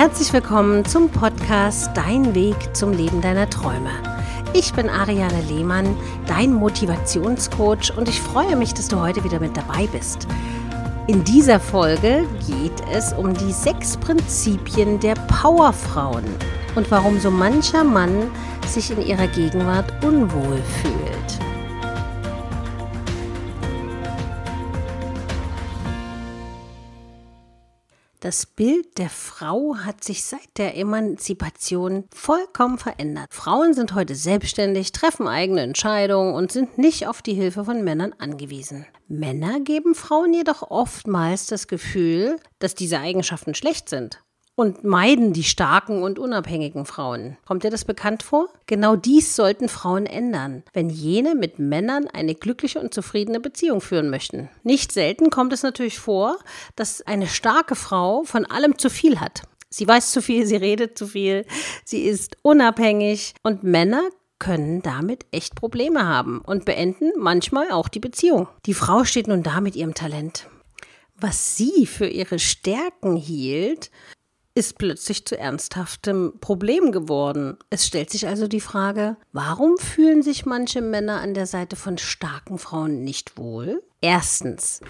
Herzlich willkommen zum Podcast Dein Weg zum Leben deiner Träume. Ich bin Ariane Lehmann, dein Motivationscoach und ich freue mich, dass du heute wieder mit dabei bist. In dieser Folge geht es um die sechs Prinzipien der Powerfrauen und warum so mancher Mann sich in ihrer Gegenwart unwohl fühlt. Das Bild der Frau hat sich seit der Emanzipation vollkommen verändert. Frauen sind heute selbstständig, treffen eigene Entscheidungen und sind nicht auf die Hilfe von Männern angewiesen. Männer geben Frauen jedoch oftmals das Gefühl, dass diese Eigenschaften schlecht sind und meiden die starken und unabhängigen Frauen. Kommt dir das bekannt vor? Genau dies sollten Frauen ändern, wenn jene mit Männern eine glückliche und zufriedene Beziehung führen möchten. Nicht selten kommt es natürlich vor, dass eine starke Frau von allem zu viel hat. Sie weiß zu viel, sie redet zu viel, sie ist unabhängig und Männer können damit echt Probleme haben und beenden manchmal auch die Beziehung. Die Frau steht nun da mit ihrem Talent. Was sie für ihre Stärken hielt, ist plötzlich zu ernsthaftem Problem geworden. Es stellt sich also die Frage, warum fühlen sich manche Männer an der Seite von starken Frauen nicht wohl? Erstens,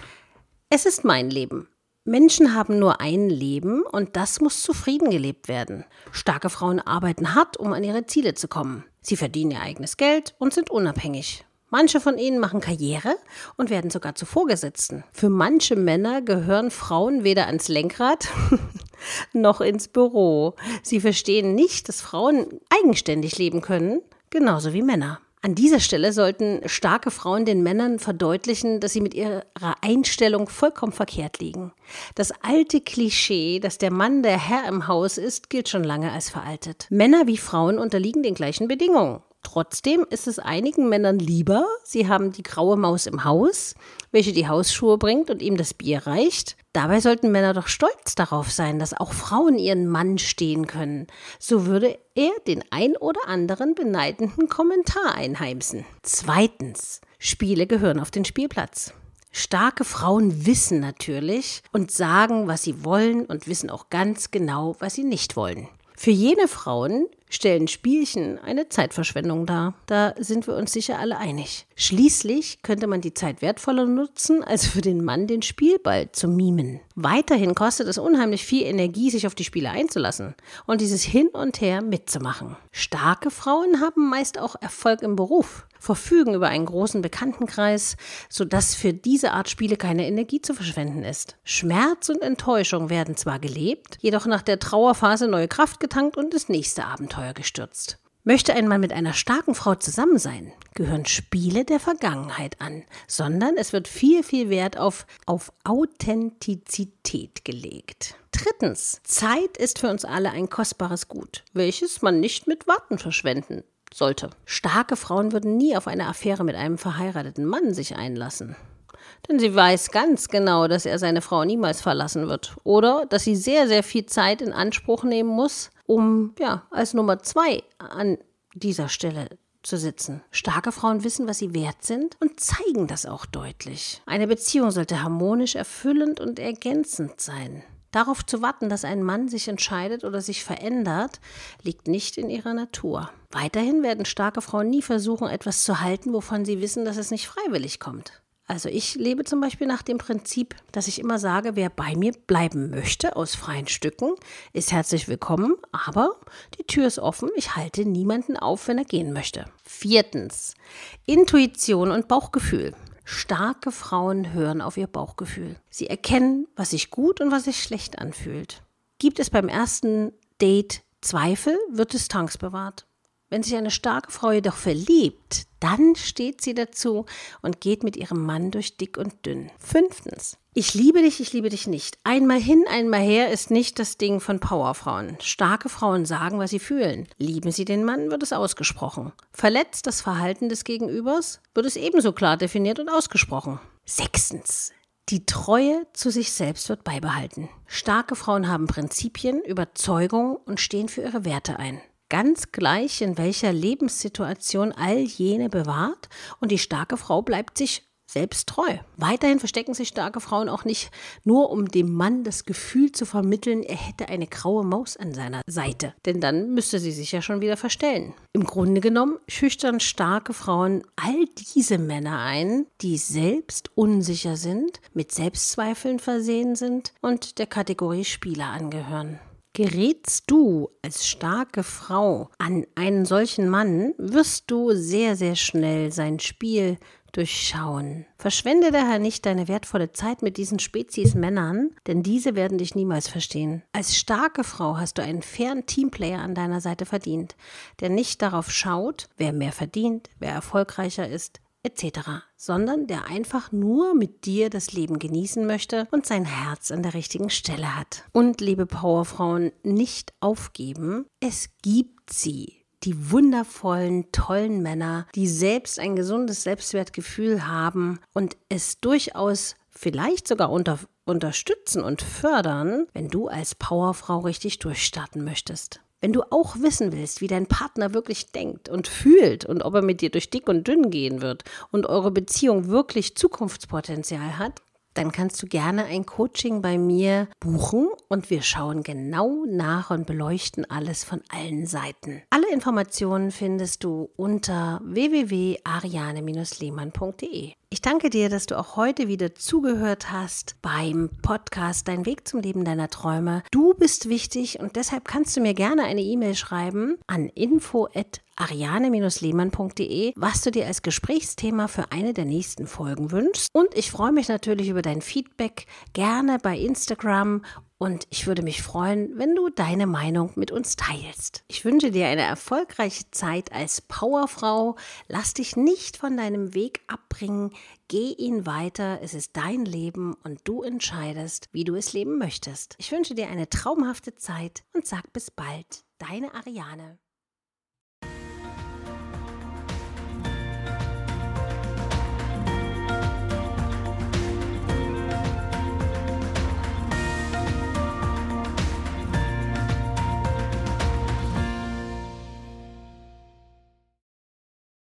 es ist mein Leben. Menschen haben nur ein Leben und das muss zufrieden gelebt werden. Starke Frauen arbeiten hart, um an ihre Ziele zu kommen. Sie verdienen ihr eigenes Geld und sind unabhängig. Manche von ihnen machen Karriere und werden sogar zu Vorgesetzten. Für manche Männer gehören Frauen weder ans Lenkrad noch ins Büro. Sie verstehen nicht, dass Frauen eigenständig leben können, genauso wie Männer. An dieser Stelle sollten starke Frauen den Männern verdeutlichen, dass sie mit ihrer Einstellung vollkommen verkehrt liegen. Das alte Klischee, dass der Mann der Herr im Haus ist, gilt schon lange als veraltet. Männer wie Frauen unterliegen den gleichen Bedingungen. Trotzdem ist es einigen Männern lieber, sie haben die graue Maus im Haus, welche die Hausschuhe bringt und ihm das Bier reicht. Dabei sollten Männer doch stolz darauf sein, dass auch Frauen ihren Mann stehen können. So würde er den ein oder anderen beneidenden Kommentar einheimsen. Zweitens, Spiele gehören auf den Spielplatz. Starke Frauen wissen natürlich und sagen, was sie wollen und wissen auch ganz genau, was sie nicht wollen. Für jene Frauen, stellen Spielchen eine Zeitverschwendung dar. Da sind wir uns sicher alle einig. Schließlich könnte man die Zeit wertvoller nutzen, als für den Mann den Spielball zu mimen. Weiterhin kostet es unheimlich viel Energie, sich auf die Spiele einzulassen und dieses Hin und Her mitzumachen. Starke Frauen haben meist auch Erfolg im Beruf verfügen über einen großen Bekanntenkreis, sodass für diese Art Spiele keine Energie zu verschwenden ist. Schmerz und Enttäuschung werden zwar gelebt, jedoch nach der Trauerphase neue Kraft getankt und das nächste Abenteuer gestürzt. Möchte ein Mann mit einer starken Frau zusammen sein, gehören Spiele der Vergangenheit an, sondern es wird viel, viel Wert auf, auf Authentizität gelegt. Drittens, Zeit ist für uns alle ein kostbares Gut, welches man nicht mit Warten verschwenden sollte. Starke Frauen würden nie auf eine Affäre mit einem verheirateten Mann sich einlassen. Denn sie weiß ganz genau, dass er seine Frau niemals verlassen wird. Oder dass sie sehr, sehr viel Zeit in Anspruch nehmen muss, um ja als Nummer zwei an dieser Stelle zu sitzen. Starke Frauen wissen, was sie wert sind und zeigen das auch deutlich. Eine Beziehung sollte harmonisch, erfüllend und ergänzend sein. Darauf zu warten, dass ein Mann sich entscheidet oder sich verändert, liegt nicht in ihrer Natur. Weiterhin werden starke Frauen nie versuchen, etwas zu halten, wovon sie wissen, dass es nicht freiwillig kommt. Also ich lebe zum Beispiel nach dem Prinzip, dass ich immer sage, wer bei mir bleiben möchte aus freien Stücken, ist herzlich willkommen, aber die Tür ist offen, ich halte niemanden auf, wenn er gehen möchte. Viertens, Intuition und Bauchgefühl. Starke Frauen hören auf ihr Bauchgefühl. Sie erkennen, was sich gut und was sich schlecht anfühlt. Gibt es beim ersten Date Zweifel, wird Distanz bewahrt. Wenn sich eine starke Frau jedoch verliebt, dann steht sie dazu und geht mit ihrem Mann durch dick und dünn. Fünftens. Ich liebe dich, ich liebe dich nicht. Einmal hin, einmal her ist nicht das Ding von Powerfrauen. Starke Frauen sagen, was sie fühlen. Lieben sie den Mann, wird es ausgesprochen. Verletzt das Verhalten des Gegenübers, wird es ebenso klar definiert und ausgesprochen. Sechstens. Die Treue zu sich selbst wird beibehalten. Starke Frauen haben Prinzipien, Überzeugungen und stehen für ihre Werte ein ganz gleich, in welcher Lebenssituation all jene bewahrt, und die starke Frau bleibt sich selbst treu. Weiterhin verstecken sich starke Frauen auch nicht nur, um dem Mann das Gefühl zu vermitteln, er hätte eine graue Maus an seiner Seite. Denn dann müsste sie sich ja schon wieder verstellen. Im Grunde genommen schüchtern starke Frauen all diese Männer ein, die selbst unsicher sind, mit Selbstzweifeln versehen sind und der Kategorie Spieler angehören. Gerätst du als starke Frau an einen solchen Mann, wirst du sehr, sehr schnell sein Spiel durchschauen. Verschwende daher nicht deine wertvolle Zeit mit diesen Spezies Männern, denn diese werden dich niemals verstehen. Als starke Frau hast du einen fairen Teamplayer an deiner Seite verdient, der nicht darauf schaut, wer mehr verdient, wer erfolgreicher ist, etc., sondern der einfach nur mit dir das Leben genießen möchte und sein Herz an der richtigen Stelle hat. Und liebe Powerfrauen, nicht aufgeben, es gibt sie die wundervollen, tollen Männer, die selbst ein gesundes Selbstwertgefühl haben und es durchaus vielleicht sogar unter, unterstützen und fördern, wenn du als Powerfrau richtig durchstarten möchtest. Wenn du auch wissen willst, wie dein Partner wirklich denkt und fühlt und ob er mit dir durch dick und dünn gehen wird und eure Beziehung wirklich Zukunftspotenzial hat, dann kannst du gerne ein Coaching bei mir buchen und wir schauen genau nach und beleuchten alles von allen Seiten. Alle Informationen findest du unter www.ariane-lehmann.de. Ich danke dir, dass du auch heute wieder zugehört hast beim Podcast Dein Weg zum Leben deiner Träume. Du bist wichtig und deshalb kannst du mir gerne eine E-Mail schreiben an info@ ariane-lehmann.de, was du dir als Gesprächsthema für eine der nächsten Folgen wünschst. Und ich freue mich natürlich über dein Feedback gerne bei Instagram und ich würde mich freuen, wenn du deine Meinung mit uns teilst. Ich wünsche dir eine erfolgreiche Zeit als Powerfrau. Lass dich nicht von deinem Weg abbringen. Geh ihn weiter. Es ist dein Leben und du entscheidest, wie du es leben möchtest. Ich wünsche dir eine traumhafte Zeit und sag bis bald. Deine Ariane.